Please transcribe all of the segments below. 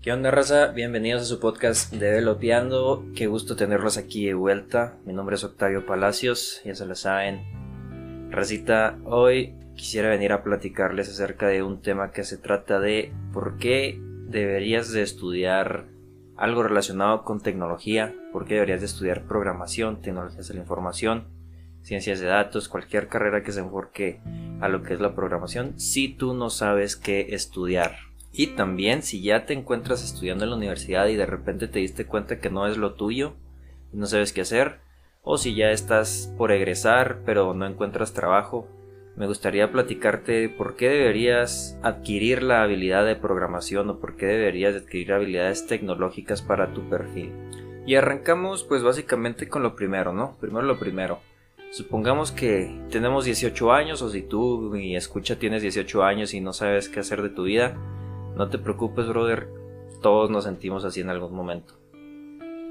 ¿Qué onda, raza? Bienvenidos a su podcast de Veloteando. Qué gusto tenerlos aquí de vuelta. Mi nombre es Octavio Palacios, ya se lo saben. Racita, hoy quisiera venir a platicarles acerca de un tema que se trata de por qué deberías de estudiar algo relacionado con tecnología, por qué deberías de estudiar programación, tecnologías de la información, ciencias de datos, cualquier carrera que se enfoque a lo que es la programación, si tú no sabes qué estudiar. Y también si ya te encuentras estudiando en la universidad y de repente te diste cuenta que no es lo tuyo y no sabes qué hacer, o si ya estás por egresar pero no encuentras trabajo, me gustaría platicarte por qué deberías adquirir la habilidad de programación o por qué deberías adquirir habilidades tecnológicas para tu perfil. Y arrancamos pues básicamente con lo primero, ¿no? Primero lo primero. Supongamos que tenemos 18 años o si tú mi escucha tienes 18 años y no sabes qué hacer de tu vida, no te preocupes, brother. Todos nos sentimos así en algún momento.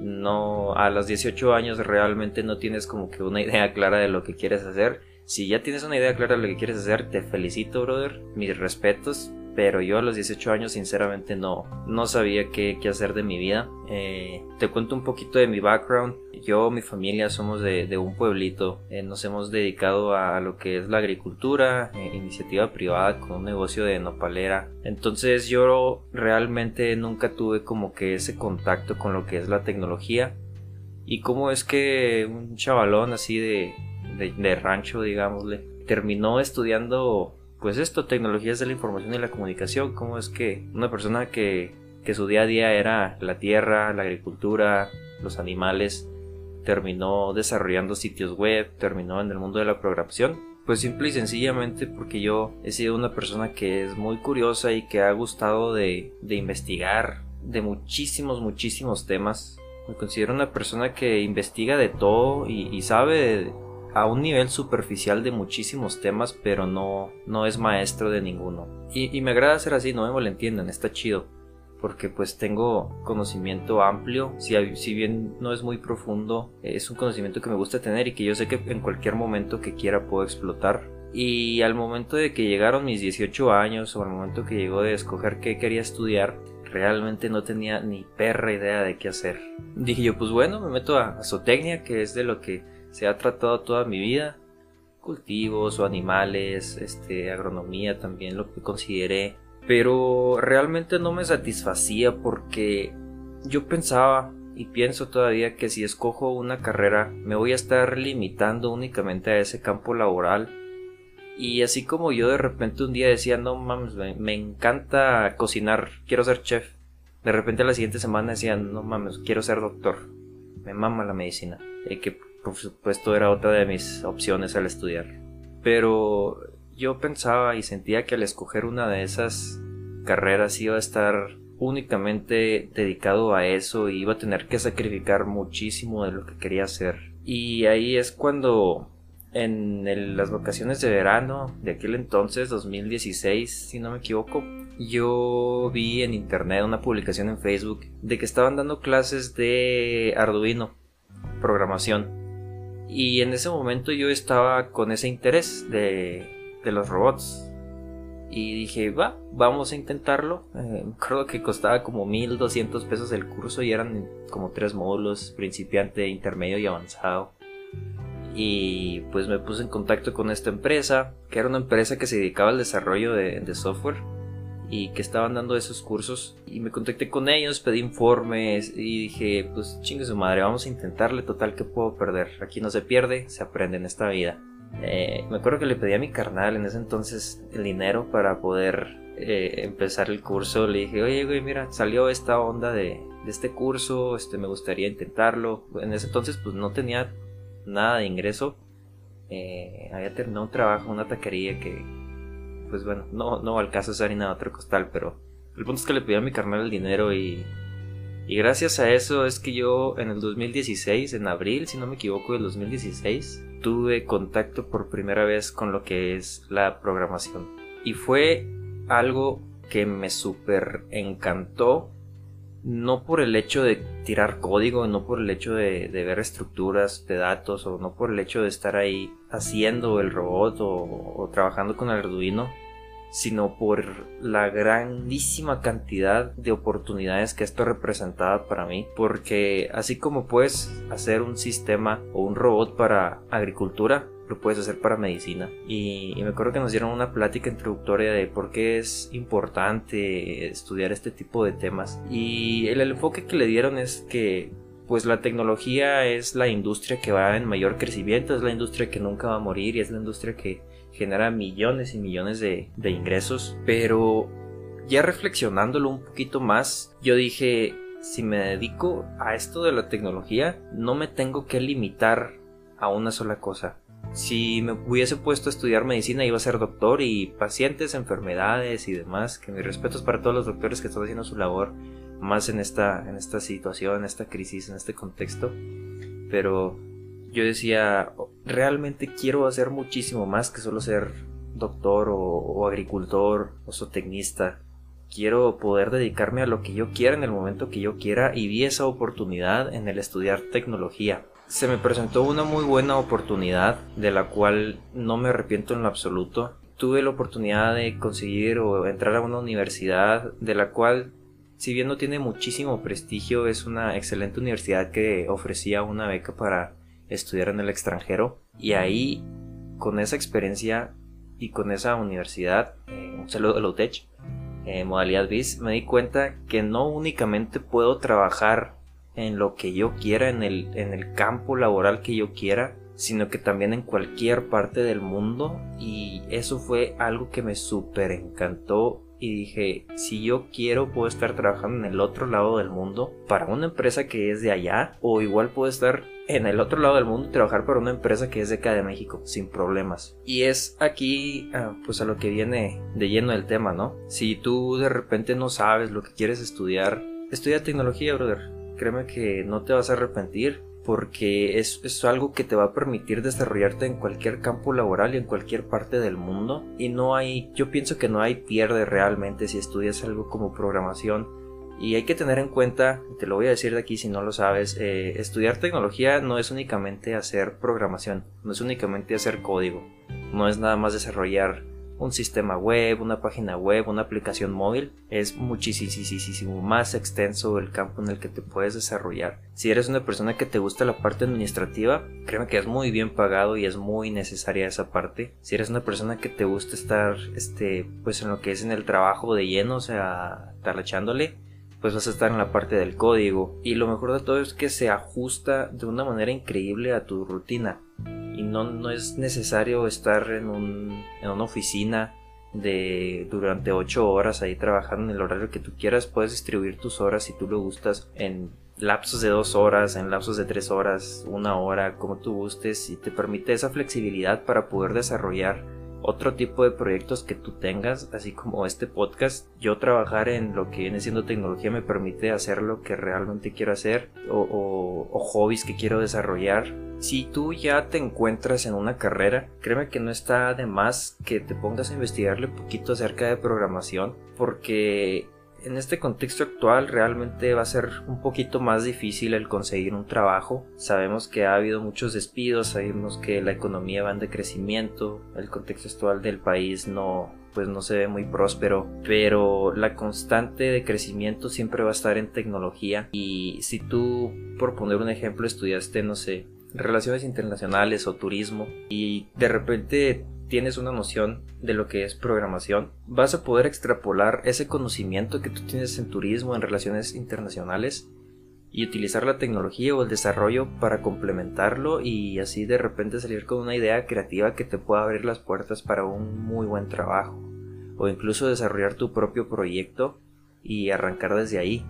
No, a los 18 años realmente no tienes como que una idea clara de lo que quieres hacer. Si ya tienes una idea clara de lo que quieres hacer, te felicito, brother. Mis respetos pero yo a los 18 años sinceramente no, no sabía qué, qué hacer de mi vida. Eh, te cuento un poquito de mi background. Yo, mi familia somos de, de un pueblito, eh, nos hemos dedicado a lo que es la agricultura, eh, iniciativa privada con un negocio de nopalera. Entonces yo realmente nunca tuve como que ese contacto con lo que es la tecnología. Y cómo es que un chavalón así de, de, de rancho, digámosle, terminó estudiando pues esto, tecnologías de la información y la comunicación, cómo es que una persona que, que su día a día era la tierra, la agricultura, los animales, terminó desarrollando sitios web, terminó en el mundo de la programación. Pues simple y sencillamente porque yo he sido una persona que es muy curiosa y que ha gustado de, de investigar de muchísimos, muchísimos temas. Me considero una persona que investiga de todo y, sabe a un nivel superficial de muchísimos temas, pero no, no es maestro de ninguno. Y, me agrada ser así, no me malentiendan, está chido. Porque pues tengo conocimiento amplio, si, si bien no es muy profundo, es un conocimiento que me gusta tener y que yo sé que en cualquier momento que quiera puedo explotar. Y al momento de que llegaron mis 18 años o al momento que llegó de escoger qué quería estudiar, realmente no tenía ni perra idea de qué hacer. Dije yo, pues bueno, me meto a, a zootecnia, que es de lo que se ha tratado toda mi vida. Cultivos o animales, este, agronomía también lo que consideré. Pero realmente no me satisfacía porque yo pensaba y pienso todavía que si escojo una carrera me voy a estar limitando únicamente a ese campo laboral. Y así como yo de repente un día decía, no mames, me, encanta cocinar, quiero ser chef. De repente la siguiente semana decía, no mames, quiero ser doctor. Me mama la medicina. Eh, que por supuesto era otra de mis opciones al estudiar. Pero yo pensaba y sentía que al escoger una de esas carreras iba a estar únicamente dedicado a eso y iba a tener que sacrificar muchísimo de lo que quería hacer. Y ahí es cuando en las vacaciones de verano de aquel entonces, 2016, si no me equivoco, yo vi en internet una publicación en Facebook de que estaban dando clases de Arduino, programación. Y en ese momento yo estaba con ese interés de, de los robots. Y dije, va, vamos a intentarlo. Eh, creo que costaba como 1200 pesos el curso y eran como tres módulos, principiante, intermedio y avanzado. Y pues me puse en contacto con esta empresa, que era una empresa que se dedicaba al desarrollo de, de software y que estaban dando esos cursos y me contacté con ellos, pedí informes y dije, pues chingue su madre, vamos a intentarle, total que puedo perder, aquí no se pierde, se aprende en esta vida. Eh, me acuerdo que le pedí a mi carnal en ese entonces el dinero para poder eh, empezar el curso, le dije, oye güey, mira, salió esta onda de, este curso, este, me gustaría intentarlo, en ese entonces pues no tenía nada de ingreso, eh, había terminado un trabajo, una taquería que, pues bueno, no, no al caso usar nada otro costal, pero el punto es que le pedí a mi carnal el dinero y, y gracias a eso es que yo en el 2016, en abril, si no me equivoco, del 2016, tuve contacto por primera vez con lo que es la programación. Y fue algo que me súper encantó no por el hecho de tirar código, no por el hecho de, ver estructuras de datos o no por el hecho de estar ahí haciendo el robot o, trabajando con el Arduino, sino por la grandísima cantidad de oportunidades que esto representaba para mí, porque así como puedes hacer un sistema o un robot para agricultura, lo puedes hacer para medicina. Y, me acuerdo que nos dieron una plática introductoria de por qué es importante estudiar este tipo de temas. Y el, enfoque que le dieron es que pues la tecnología es la industria que va en mayor crecimiento, es la industria que nunca va a morir y es la industria que genera millones y millones de, ingresos. Pero ya reflexionándolo un poquito más, yo dije, si me dedico a esto de la tecnología, no me tengo que limitar a una sola cosa si me hubiese puesto a estudiar medicina iba a ser doctor y pacientes, enfermedades y demás, que mis respetos para todos los doctores que están haciendo su labor más en esta, en esta situación, en esta crisis, en este contexto. Pero yo decía, realmente quiero hacer muchísimo más que solo ser doctor o, o agricultor o zootecnista. Quiero poder dedicarme a lo que yo quiera en el momento que yo quiera y vi esa oportunidad en el estudiar tecnología se me presentó una muy buena oportunidad de la cual no me arrepiento en lo absoluto. Tuve la oportunidad de conseguir o entrar a una universidad de la cual, si bien no tiene muchísimo prestigio, es una excelente universidad que ofrecía una beca para estudiar en el extranjero. Y ahí, con esa experiencia y con esa universidad, eh, un saludo a la UTECH, eh, modalidad BIS, me di cuenta que no únicamente puedo trabajar en lo que yo quiera, en el, en el campo laboral que yo quiera, sino que también en cualquier parte del mundo y eso fue algo que me súper encantó y dije, si yo quiero puedo estar trabajando en el otro lado del mundo para una empresa que es de allá o igual puedo estar en el otro lado del mundo y trabajar para una empresa que es de acá de México sin problemas. Y es aquí ah, pues a lo que viene de lleno el tema, ¿no? Si tú de repente no sabes lo que quieres estudiar, estudia tecnología, brother créeme que no te vas a arrepentir porque es, es, algo que te va a permitir desarrollarte en cualquier campo laboral y en cualquier parte del mundo. Y no hay yo pienso que no hay pierde realmente si estudias algo como programación. Y hay que tener en cuenta te lo voy a decir de aquí si no lo sabes eh, estudiar tecnología no es únicamente hacer programación no es únicamente hacer código no es nada más desarrollar un sistema web, una página web, una aplicación móvil, es muchísimo más extenso el campo en el que te puedes desarrollar. Si eres una persona que te gusta la parte administrativa, créeme que es muy bien pagado y es muy necesaria esa parte. Si eres una persona que te gusta estar, este, pues en lo que es en el trabajo de lleno, o sea, talachándole, pues vas a estar en la parte del código. Y lo mejor de todo es que se ajusta de una manera increíble a tu rutina y no, no es necesario estar en, un, en una oficina de durante 8 horas ahí trabajando en el horario que tú quieras. Puedes distribuir tus horas si tú lo gustas en lapsos de 2 horas en lapsos de 3 horas una hora como tú gustes y te permite esa flexibilidad para poder desarrollar otro tipo de proyectos que tú tengas, así como este podcast, yo trabajar en lo que viene siendo tecnología me permite hacer lo que realmente quiero hacer o, hobbies que quiero desarrollar. Si tú ya te encuentras en una carrera, créeme que no está de más que te pongas a investigarle un poquito acerca de programación, porque en este contexto actual realmente va a ser un poquito más difícil el conseguir un trabajo. Sabemos que ha habido muchos despidos, sabemos que la economía va en decrecimiento, el contexto actual del país no pues no se ve muy próspero, pero la constante de crecimiento siempre va a estar en tecnología y si tú, por poner un ejemplo, estudiaste, no sé, relaciones internacionales o turismo y de repente tienes una noción de lo que es programación, vas a poder extrapolar ese conocimiento que tú tienes en turismo, en relaciones internacionales, y utilizar la tecnología o el desarrollo para complementarlo y así de repente salir con una idea creativa que te pueda abrir las puertas para un muy buen trabajo, o incluso desarrollar tu propio proyecto y arrancar desde ahí.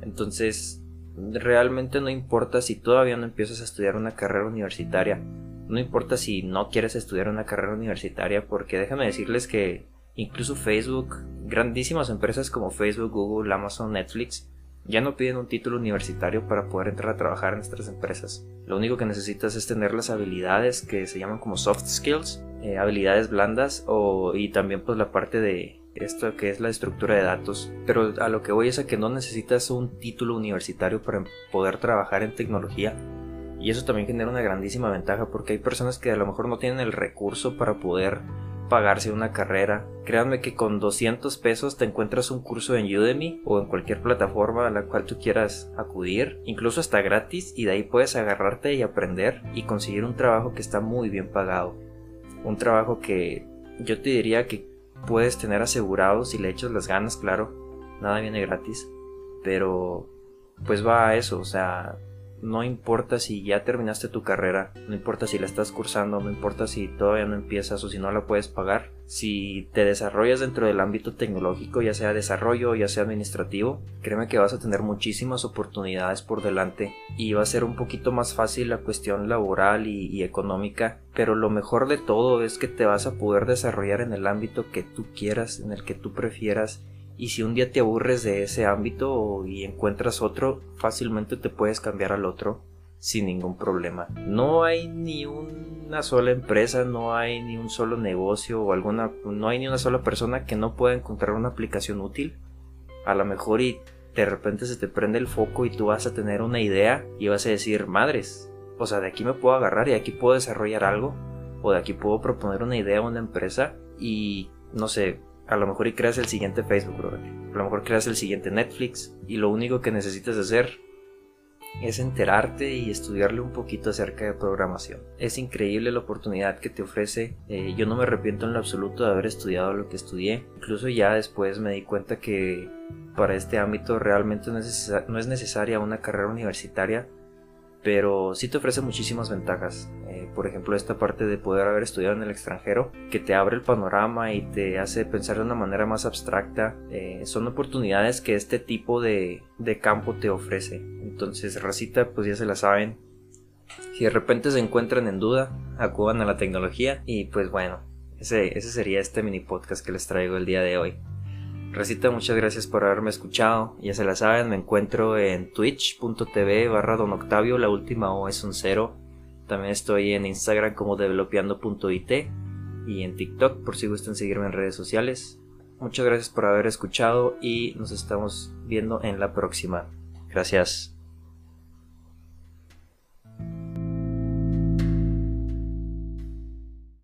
Entonces, realmente no importa si todavía no empiezas a estudiar una carrera universitaria, no importa si no quieres estudiar una carrera universitaria, porque déjame decirles que incluso Facebook, grandísimas empresas como Facebook, Google, Amazon, Netflix, ya no piden un título universitario para poder entrar a trabajar en estas empresas. Lo único que necesitas es tener las habilidades que se llaman como soft skills, eh, habilidades blandas o, y también pues la parte de esto que es la estructura de datos. Pero a lo que voy es a que no necesitas un título universitario para poder trabajar en tecnología y eso también genera una grandísima ventaja porque hay personas que a lo mejor no tienen el recurso para poder pagarse una carrera. Créanme que con 200 pesos te encuentras un curso en Udemy o en cualquier plataforma a la cual tú quieras acudir, incluso hasta gratis, y de ahí puedes agarrarte y aprender y conseguir un trabajo que está muy bien pagado. Un trabajo que yo te diría que puedes tener asegurado si le echas las ganas, claro. Nada viene gratis. Pero pues va a eso, o sea, no importa si ya terminaste tu carrera, no importa si la estás cursando, no importa si todavía no empiezas o si no la puedes pagar, si te desarrollas dentro del ámbito tecnológico, ya sea desarrollo o ya sea administrativo, créeme que vas a tener muchísimas oportunidades por delante y va a ser un poquito más fácil la cuestión laboral y, económica, pero lo mejor de todo es que te vas a poder desarrollar en el ámbito que tú quieras, en el que tú prefieras y si un día te aburres de ese ámbito y encuentras otro, fácilmente te puedes cambiar al otro sin ningún problema. No hay ni una sola empresa, no hay ni un solo negocio o alguna, no hay ni una sola persona que no pueda encontrar una aplicación útil. A lo mejor y de repente se te prende el foco y tú vas a tener una idea y vas a decir, madres, o sea, de aquí me puedo agarrar y aquí puedo desarrollar algo o de aquí puedo proponer una idea a una empresa y no sé, a lo mejor creas el siguiente Facebook, A lo mejor creas el siguiente Netflix y lo único que necesitas hacer es enterarte y estudiarle un poquito acerca de programación. Es increíble la oportunidad que te ofrece. Eh, yo no me arrepiento en lo absoluto de haber estudiado lo que estudié. Incluso ya después me di cuenta que para este ámbito realmente no es necesaria una carrera universitaria pero sí te ofrece muchísimas ventajas. Por ejemplo, esta parte de poder haber estudiado en el extranjero, que te abre el panorama y te hace pensar de una manera más abstracta. Eh, son oportunidades que este tipo de, campo te ofrece. Entonces, racita, pues ya se la saben. Si de repente se encuentran en duda, acudan a la tecnología y pues bueno, ese, ese sería este mini podcast que les traigo el día de hoy. Recita, muchas gracias por haberme escuchado. Ya se la saben, me encuentro en twitch.tv barra don Octavio, la última O es un cero. También estoy en Instagram como developeando.it y en TikTok por si gustan seguirme en redes sociales. Muchas gracias por haber escuchado y nos estamos viendo en la próxima. Gracias.